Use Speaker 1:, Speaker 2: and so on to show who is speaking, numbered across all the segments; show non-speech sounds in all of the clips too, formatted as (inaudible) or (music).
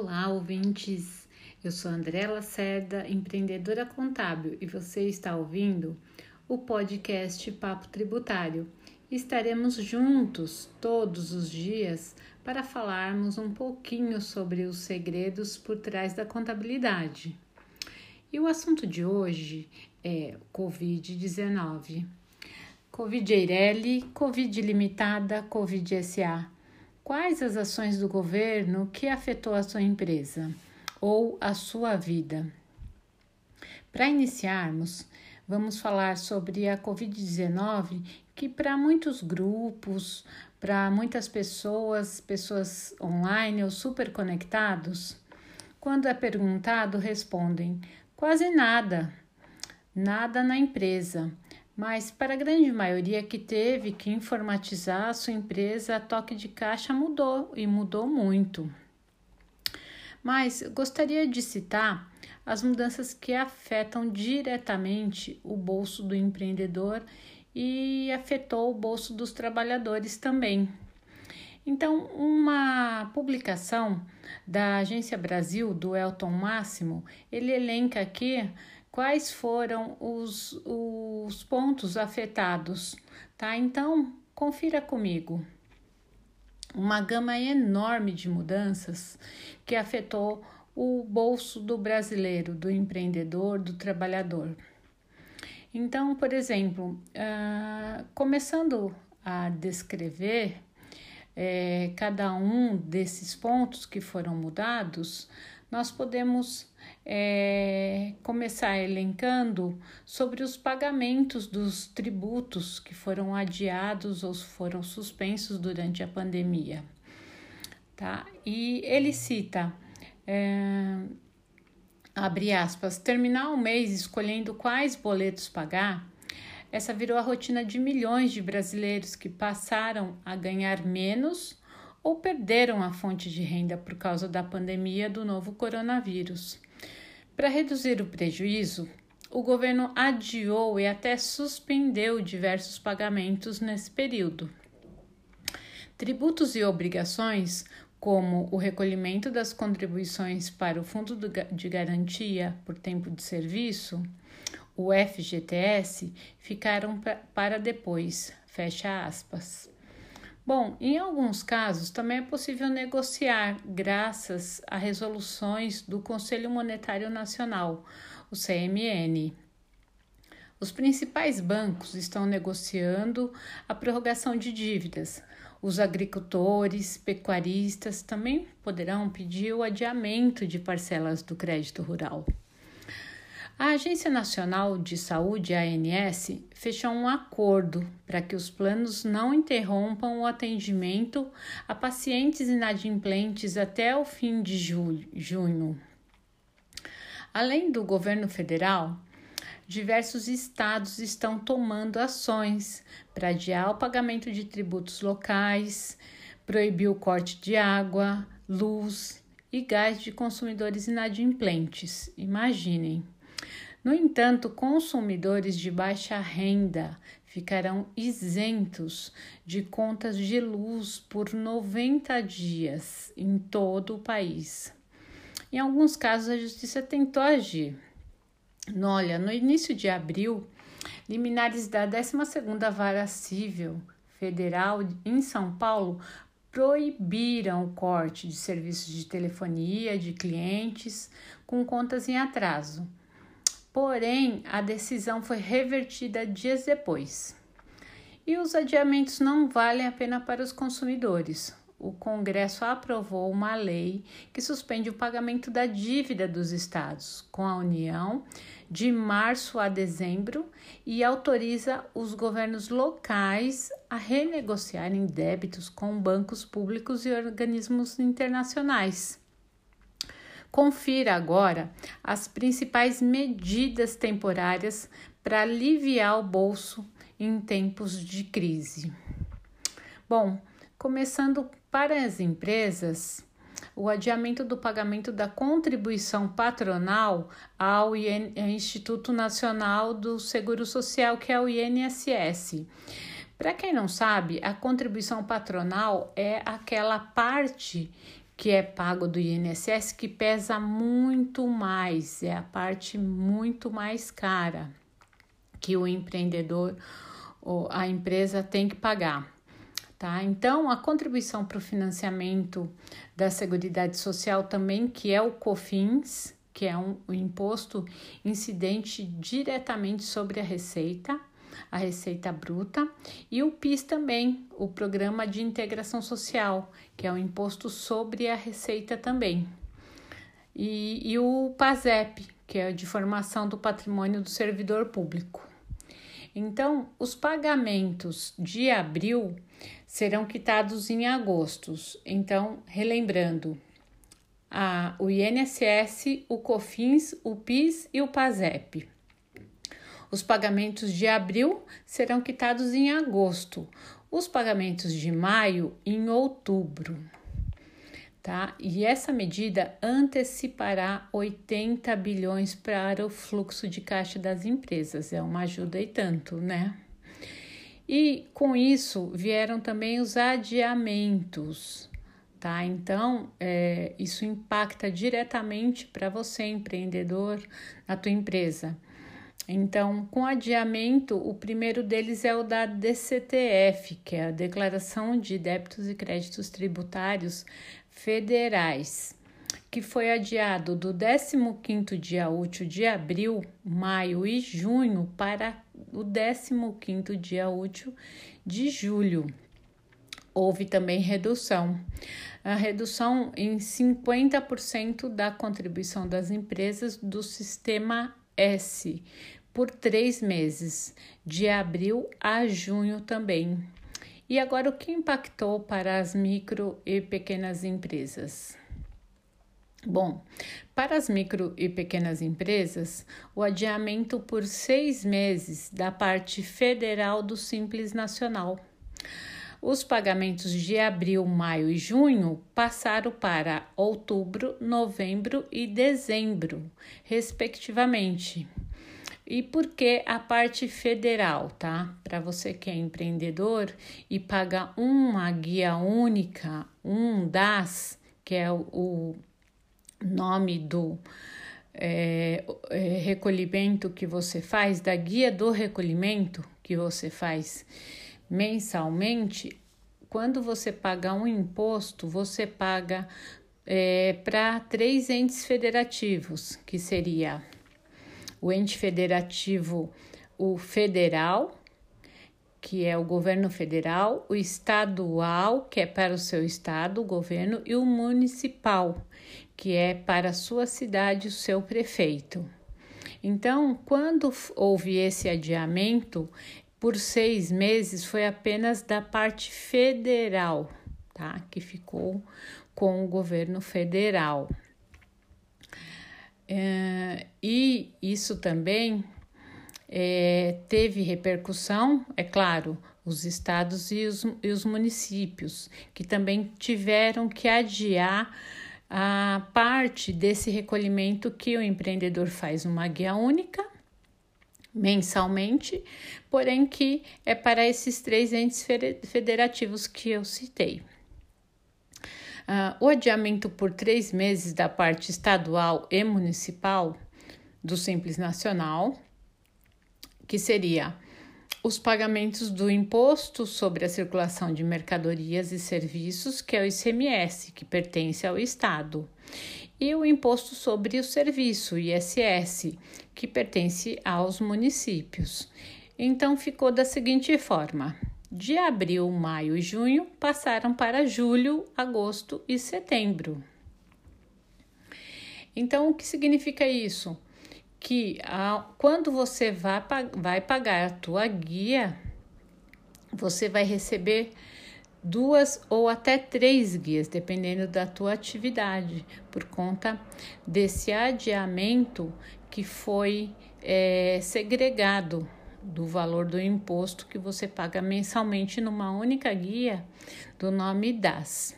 Speaker 1: Olá, ouvintes! Eu sou André Lacerda, empreendedora contábil, e você está ouvindo o podcast Papo Tributário. Estaremos juntos todos os dias para falarmos um pouquinho sobre os segredos por trás da contabilidade. E o assunto de hoje é Covid-19. Covid Eireli, Covid Limitada, Covid SA Quais as ações do governo que afetou a sua empresa ou a sua vida? Para iniciarmos, vamos falar sobre a Covid-19, que para muitos grupos, para muitas pessoas, pessoas online ou super conectados, quando é perguntado, respondem quase nada, nada na empresa. Mas para a grande maioria que teve que informatizar a sua empresa, a toque de caixa mudou e mudou muito. Mas gostaria de citar as mudanças que afetam diretamente o bolso do empreendedor e afetou o bolso dos trabalhadores também. Então, uma publicação da Agência Brasil do Elton Máximo, ele elenca aqui quais foram os, os pontos afetados, tá? Então, confira comigo. Uma gama enorme de mudanças que afetou o bolso do brasileiro, do empreendedor, do trabalhador. Então, por exemplo, uh, começando a descrever é, cada um desses pontos que foram mudados, nós podemos é, começar elencando sobre os pagamentos dos tributos que foram adiados ou foram suspensos durante a pandemia. Tá? E ele cita, é, abre aspas, terminar o mês escolhendo quais boletos pagar. Essa virou a rotina de milhões de brasileiros que passaram a ganhar menos ou perderam a fonte de renda por causa da pandemia do novo coronavírus. Para reduzir o prejuízo, o governo adiou e até suspendeu diversos pagamentos nesse período. Tributos e obrigações, como o recolhimento das contribuições para o Fundo de Garantia por Tempo de Serviço, o FGTS, ficaram para depois. Fecha aspas. Bom, em alguns casos também é possível negociar graças a resoluções do Conselho Monetário Nacional, o CMN. Os principais bancos estão negociando a prorrogação de dívidas. Os agricultores, pecuaristas também poderão pedir o adiamento de parcelas do crédito rural. A Agência Nacional de Saúde, ANS, fechou um acordo para que os planos não interrompam o atendimento a pacientes inadimplentes até o fim de junho. Além do governo federal, diversos estados estão tomando ações para adiar o pagamento de tributos locais, proibir o corte de água, luz e gás de consumidores inadimplentes. Imaginem. No entanto, consumidores de baixa renda ficarão isentos de contas de luz por 90 dias em todo o país. Em alguns casos, a justiça tentou agir. Olha, no início de abril, liminares da 12ª Vara Civil Federal em São Paulo proibiram o corte de serviços de telefonia de clientes com contas em atraso Porém, a decisão foi revertida dias depois. E os adiamentos não valem a pena para os consumidores. O Congresso aprovou uma lei que suspende o pagamento da dívida dos estados com a União de março a dezembro e autoriza os governos locais a renegociarem débitos com bancos públicos e organismos internacionais. Confira agora as principais medidas temporárias para aliviar o bolso em tempos de crise. Bom, começando para as empresas, o adiamento do pagamento da contribuição patronal ao Instituto Nacional do Seguro Social, que é o INSS. Para quem não sabe, a contribuição patronal é aquela parte que é pago do INSS que pesa muito mais, é a parte muito mais cara que o empreendedor ou a empresa tem que pagar. Tá? Então, a contribuição para o financiamento da Seguridade Social também, que é o COFINS, que é um, um imposto incidente diretamente sobre a receita, a receita bruta, e o PIS também, o Programa de Integração Social, que é o imposto sobre a receita também. E, e o PASEP, que é de formação do patrimônio do servidor público. Então, os pagamentos de abril serão quitados em agosto. Então, relembrando, a, o INSS, o COFINS, o PIS e o PASEP. Os pagamentos de abril serão quitados em agosto, os pagamentos de maio em outubro. Tá? E essa medida antecipará 80 bilhões para o fluxo de caixa das empresas. É uma ajuda e tanto, né? E com isso vieram também os adiamentos, tá? Então, é, isso impacta diretamente para você, empreendedor, na tua empresa. Então, com adiamento, o primeiro deles é o da DCTF, que é a Declaração de Débitos e Créditos Tributários Federais, que foi adiado do 15º dia útil de abril, maio e junho para o 15º dia útil de julho. Houve também redução. A redução em 50% da contribuição das empresas do sistema S, por três meses, de abril a junho também. E agora, o que impactou para as micro e pequenas empresas? Bom, para as micro e pequenas empresas, o adiamento por seis meses da parte federal do Simples Nacional. Os pagamentos de abril, maio e junho passaram para outubro, novembro e dezembro, respectivamente. E por que a parte federal, tá? Para você que é empreendedor e paga uma guia única, um DAS, que é o, nome do é, é, recolhimento que você faz, da guia do recolhimento que você faz mensalmente, quando você paga um imposto, você paga é, para três entes federativos, que seria o ente federativo, o federal, que é o governo federal, o estadual, que é para o seu estado, o governo, e o municipal, que é para a sua cidade, o seu prefeito. Então, quando houve esse adiamento por seis meses, foi apenas da parte federal, tá? Que ficou com o governo federal. É, e isso também é, teve repercussão, é claro, os estados e os, e os municípios, que também tiveram que adiar a parte desse recolhimento que o empreendedor faz uma guia única mensalmente, porém que é para esses três entes federativos que eu citei. Uh, o adiamento por três meses da parte estadual e municipal do Simples Nacional, que seria os pagamentos do Imposto sobre a Circulação de Mercadorias e Serviços, que é o ICMS, que pertence ao Estado, e o Imposto sobre o Serviço, ISS, que pertence aos municípios. Então ficou da seguinte forma: de abril, maio e junho passaram para julho, agosto e setembro. Então, o que significa isso? Que a, quando você vai, vai pagar a tua guia, você vai receber duas ou até três guias, dependendo da tua atividade, por conta desse adiamento que foi é, segregado do valor do imposto que você paga mensalmente numa única guia do nome DAS,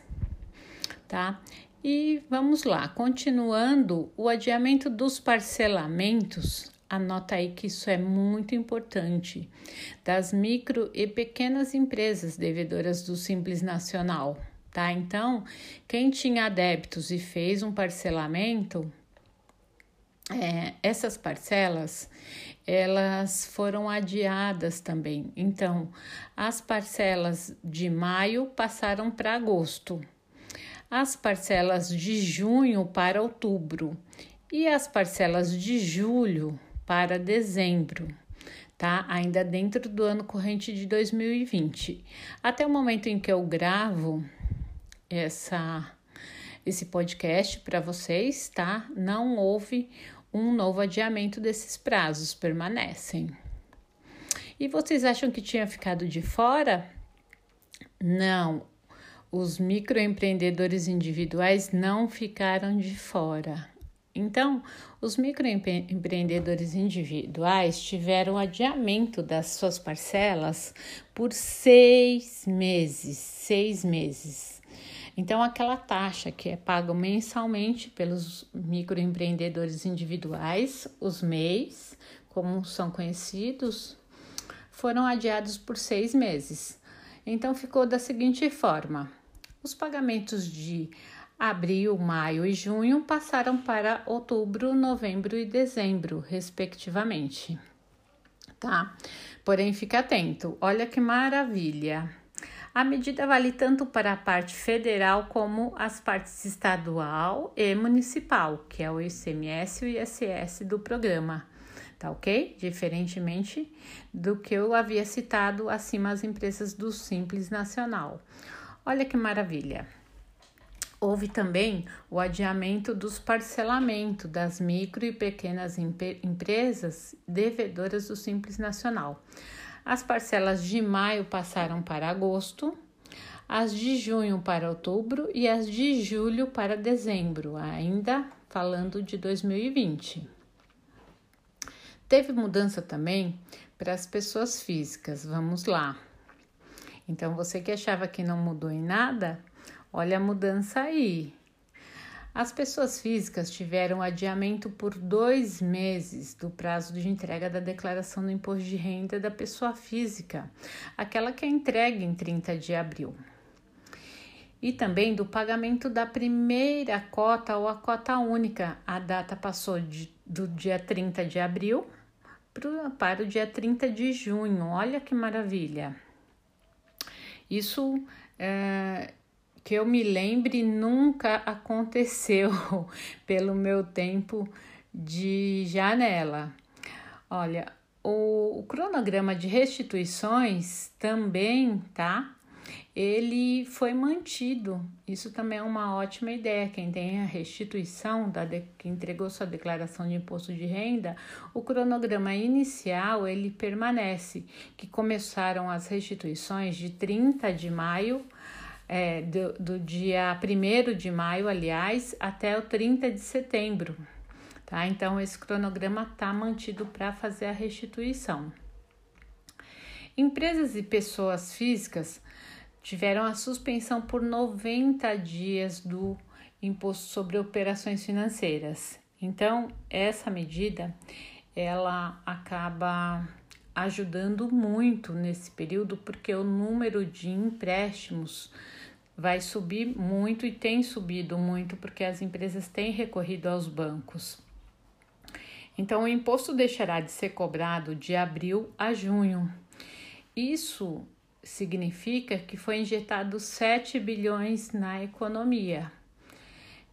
Speaker 1: tá? E vamos lá, continuando, o adiamento dos parcelamentos, anota aí que isso é muito importante, das micro e pequenas empresas devedoras do Simples Nacional, tá? Então, quem tinha débitos e fez um parcelamento, é, essas parcelas elas foram adiadas também. Então, as parcelas de maio passaram para agosto, as parcelas de junho para outubro e as parcelas de julho para dezembro. Tá? Ainda dentro do ano corrente de 2020. Até o momento em que eu gravo essa esse podcast para vocês, tá? Não houve um novo adiamento desses prazos, permanecem. E vocês acham que tinha ficado de fora? Não, os microempreendedores individuais não ficaram de fora. Então, os microempreendedores individuais tiveram adiamento das suas parcelas por seis meses. Seis meses. Então, aquela taxa que é paga mensalmente pelos microempreendedores individuais, os MEIs, como são conhecidos, foram adiados por seis meses. Então, ficou da seguinte forma: os pagamentos de abril, maio e junho passaram para outubro, novembro e dezembro, respectivamente. Tá? Porém, fique atento, olha que maravilha! A medida vale tanto para a parte federal como as partes estadual e municipal, que é o ICMS e o ISS do programa, tá ok? Diferentemente do que eu havia citado acima as empresas do Simples Nacional. Olha que maravilha! Houve também o adiamento dos parcelamentos das micro e pequenas empresas devedoras do Simples Nacional. As parcelas de maio passaram para agosto, as de junho para outubro e as de julho para dezembro, ainda falando de 2020. Teve mudança também para as pessoas físicas. Vamos lá. Então, você que achava que não mudou em nada, olha a mudança aí. As pessoas físicas tiveram adiamento por dois meses do prazo de entrega da declaração do imposto de renda da pessoa física, aquela que é entregue em 30 de abril. E também do pagamento da primeira cota ou a cota única. A data passou de, do dia 30 de abril pro, para o dia 30 de junho. Olha que maravilha! Isso é, que eu me lembre nunca aconteceu (laughs) pelo meu tempo de janela. Olha, o, o, cronograma de restituições também, tá? Ele foi mantido. Isso também é uma ótima ideia. Quem tem a restituição, da de, que entregou sua declaração de imposto de renda, o cronograma inicial ele permanece, que começaram as restituições de 30 de maio é, do, do dia 1 de maio, aliás, até o 30 de setembro. Tá? Então, esse cronograma está mantido para fazer a restituição. Empresas e pessoas físicas tiveram a suspensão por 90 dias do imposto sobre operações financeiras. Então, essa medida ela acaba ajudando muito nesse período porque o número de empréstimos vai subir muito e tem subido muito porque as empresas têm recorrido aos bancos. Então, o imposto deixará de ser cobrado de abril a junho. Isso significa que foi injetado 7 bilhões na economia.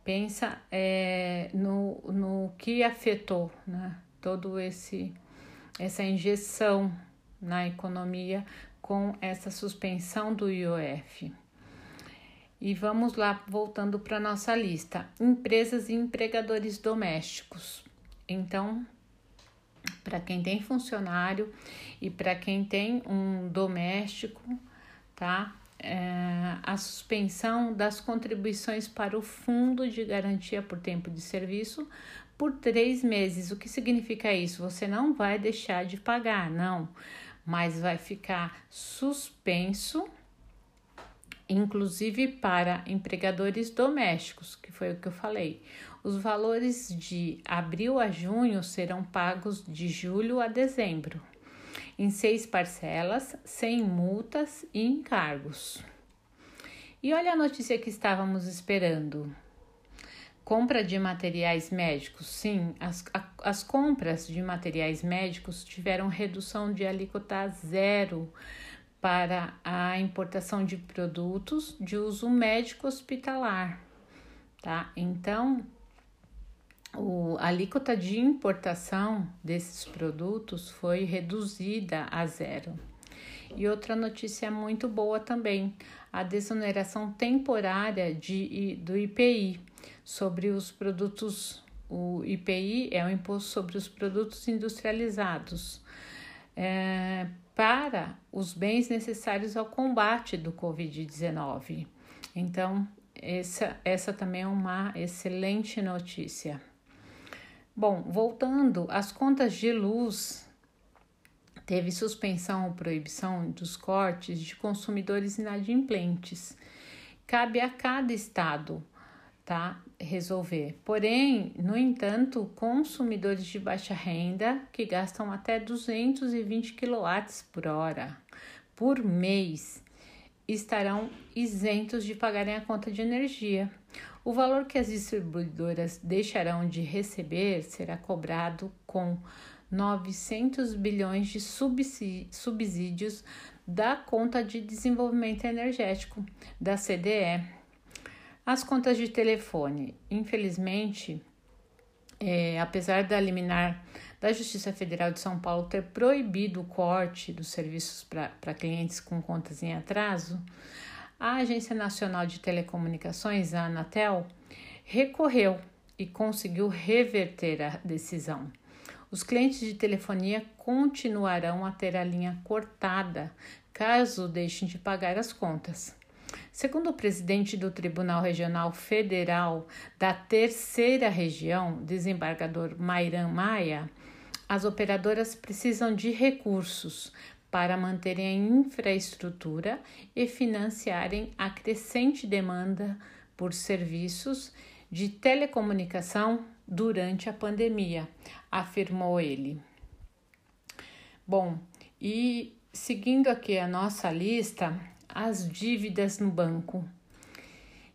Speaker 1: Pensa é, no, no que afetou né, todo esse essa injeção na economia com essa suspensão do IOF. E vamos lá, voltando para a nossa lista: empresas e empregadores domésticos. Então, para quem tem funcionário e para quem tem um doméstico, tá? É, a suspensão das contribuições para o Fundo de Garantia por Tempo de Serviço por três meses. O que significa isso? Você não vai deixar de pagar, não, mas vai ficar suspenso inclusive para empregadores domésticos, que foi o que eu falei. Os valores de abril a junho serão pagos de julho a dezembro, em seis parcelas, sem multas e encargos. E olha a notícia que estávamos esperando. Compra de materiais médicos. Sim, as, a, as compras de materiais médicos tiveram redução de alíquota zero para a importação de produtos de uso médico hospitalar, tá? Então, o, a alíquota de importação desses produtos foi reduzida a zero. E outra notícia muito boa também, a desoneração temporária de, do IPI sobre os produtos. O IPI é o Imposto sobre os Produtos Industrializados. É, para os bens necessários ao combate do Covid-19. Então, essa, essa também é uma excelente notícia. Bom, voltando, as contas de luz teve suspensão ou proibição dos cortes de consumidores inadimplentes. Cabe a cada estado, tá, resolver. Porém, no entanto, consumidores de baixa renda que gastam até 220 kW por hora por mês estarão isentos de pagarem a conta de energia. O valor que as distribuidoras deixarão de receber será cobrado com 900 bilhões de subsídios da conta de desenvolvimento energético da CDE. As contas de telefone, infelizmente, é, apesar da liminar da Justiça Federal de São Paulo ter proibido o corte dos serviços para clientes com contas em atraso, a Agência Nacional de Telecomunicações, a Anatel, recorreu e conseguiu reverter a decisão. Os clientes de telefonia continuarão a ter a linha cortada caso deixem de pagar as contas. Segundo o presidente do Tribunal Regional Federal da Terceira Região, desembargador Mairan Maia, as operadoras precisam de recursos para manterem a infraestrutura e financiarem a crescente demanda por serviços de telecomunicação durante a pandemia, afirmou ele. Bom, e seguindo aqui a nossa lista, as dívidas no banco.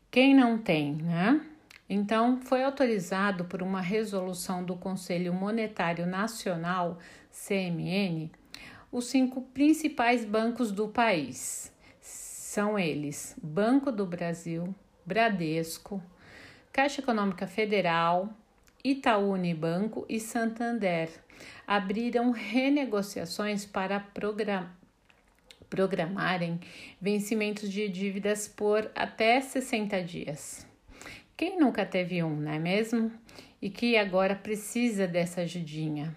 Speaker 1: Quem não tem, né? Então, foi autorizado por uma resolução do Conselho Monetário Nacional, CMN, os cinco principais bancos do país. São eles: Banco do Brasil, Bradesco, Caixa Econômica Federal, Itaú Unibanco e Santander abriram renegociações para program programarem vencimentos de dívidas por até 60 dias. Quem nunca teve um, não é mesmo? E que agora precisa dessa ajudinha.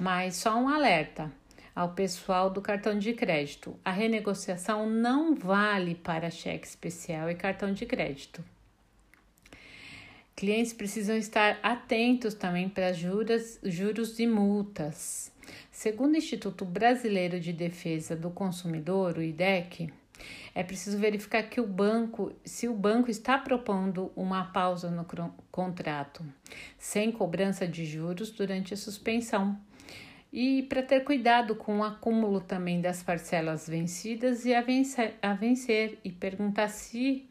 Speaker 1: Mas só um alerta ao pessoal do cartão de crédito: a renegociação não vale para cheque especial e cartão de crédito. Clientes precisam estar atentos também para juros, e multas. Segundo o Instituto Brasileiro de Defesa do Consumidor, o IDEC, é preciso verificar que o banco, se o banco está propondo uma pausa no contrato, sem cobrança de juros durante a suspensão. E para ter cuidado com o acúmulo também das parcelas vencidas e a vencer, a vencer e perguntar se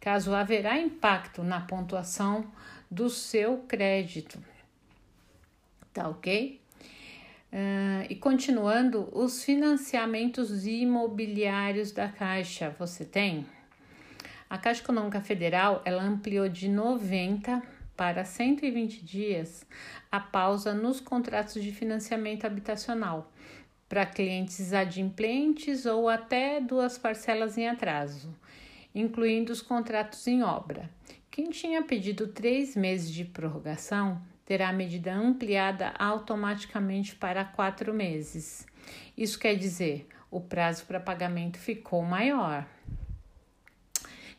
Speaker 1: caso haverá impacto na pontuação do seu crédito. Tá ok? Uh, e continuando, os financiamentos imobiliários da Caixa, você tem? A Caixa Econômica Federal ela ampliou de 90 para 120 dias a pausa nos contratos de financiamento habitacional para clientes adimplentes ou até duas parcelas em atraso incluindo os contratos em obra. Quem tinha pedido três meses de prorrogação terá a medida ampliada automaticamente para quatro meses. Isso quer dizer, o prazo para pagamento ficou maior.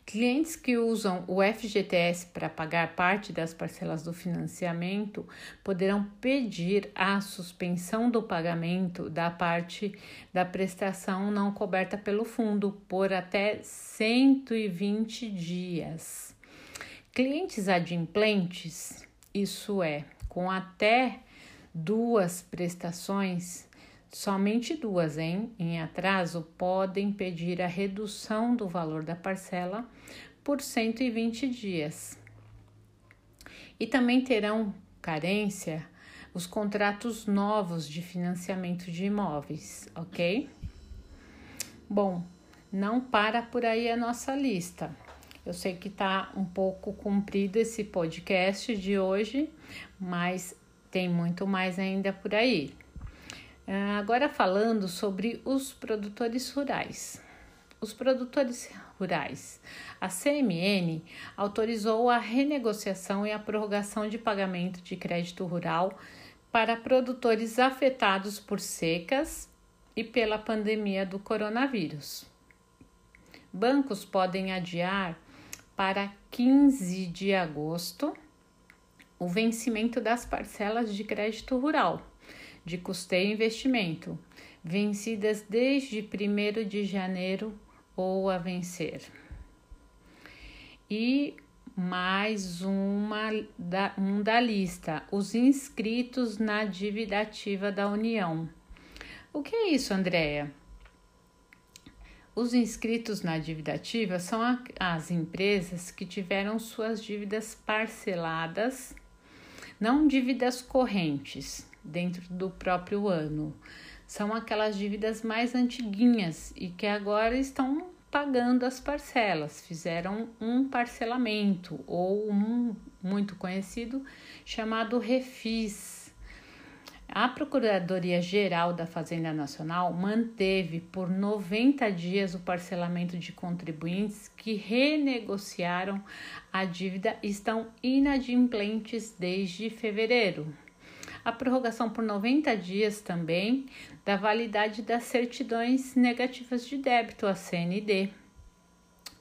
Speaker 1: Clientes que usam o FGTS para pagar parte das parcelas do financiamento poderão pedir a suspensão do pagamento da parte da prestação não coberta pelo fundo por até 120 dias. Clientes adimplentes, isso é, com até duas prestações, Somente duas hein, em atraso podem pedir a redução do valor da parcela por 120 dias. E também terão carência os contratos novos de financiamento de imóveis, ok? Bom, não para por aí a nossa lista. Eu sei que está um pouco comprido esse podcast de hoje, mas tem muito mais ainda por aí. Ah, agora falando sobre os produtores rurais. Os produtores rurais. A CMN autorizou a renegociação e a prorrogação de pagamento de crédito rural para produtores afetados por secas e pela pandemia do coronavírus. Bancos podem adiar para 15 de agosto o vencimento das parcelas de crédito rural de custeio e investimento, vencidas desde 1 de janeiro ou a vencer. E mais uma da, um da lista, os inscritos na dívida ativa da União. O que é isso, Andréia? Os inscritos na dívida ativa são as empresas que tiveram suas dívidas parceladas, não dívidas correntes, dentro do próprio ano. São aquelas dívidas mais antiguinhas e que agora estão pagando as parcelas, fizeram um parcelamento ou um muito conhecido chamado refis. A Procuradoria-Geral da Fazenda Nacional manteve por 90 dias o parcelamento de contribuintes que renegociaram a dívida e estão inadimplentes desde fevereiro a prorrogação por 90 dias também da validade das certidões negativas de débito, a CND,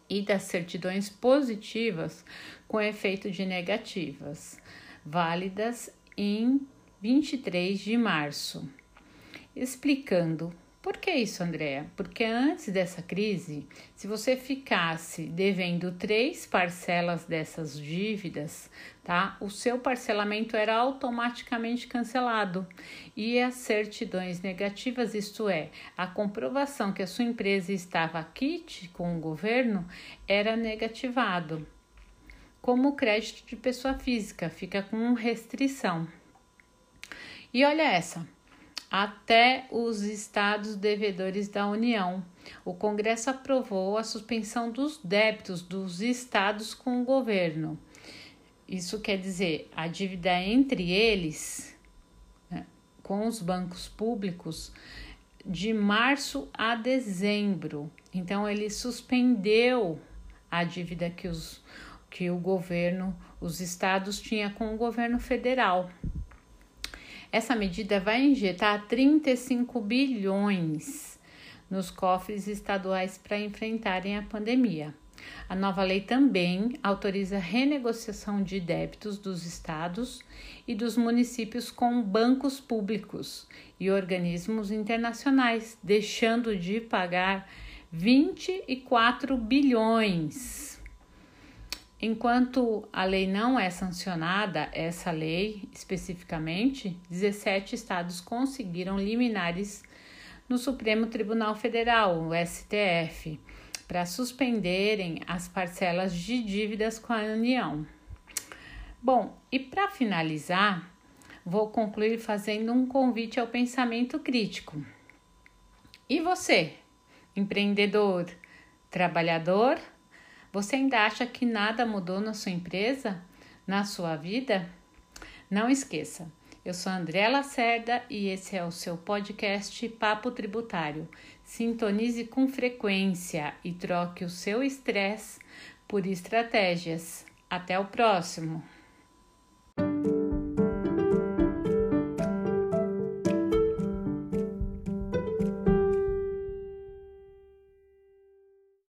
Speaker 1: e das certidões positivas com efeito de negativas, válidas em 23 de março. Explicando por que isso, Andréa? Porque antes dessa crise, se você ficasse devendo três parcelas dessas dívidas, tá? O seu parcelamento era automaticamente cancelado e as certidões negativas, isto é, a comprovação que a sua empresa estava quite com o governo, era negativado. Como crédito de pessoa física, fica com restrição. E olha essa até os estados devedores da União. O Congresso aprovou a suspensão dos débitos dos estados com o governo. Isso quer dizer, a dívida entre eles, né, com os bancos públicos, de março a dezembro. Então, ele suspendeu a dívida que, os, que o governo, os estados tinham com o governo federal. Essa medida vai injetar 35 bilhões nos cofres estaduais para enfrentarem a pandemia. A nova lei também autoriza renegociação de débitos dos estados e dos municípios com bancos públicos e organismos internacionais, deixando de pagar 24 bilhões Enquanto a lei não é sancionada, essa lei especificamente, 17 estados conseguiram liminares no Supremo Tribunal Federal, o STF, para suspenderem as parcelas de dívidas com a União. Bom, e para finalizar, vou concluir fazendo um convite ao pensamento crítico. E você, empreendedor, trabalhador? Você ainda acha que nada mudou na sua empresa, na sua vida? Não esqueça, eu sou André Lacerda e esse é o seu podcast Papo Tributário. Sintonize com frequência e troque o seu estresse por estratégias. Até o próximo!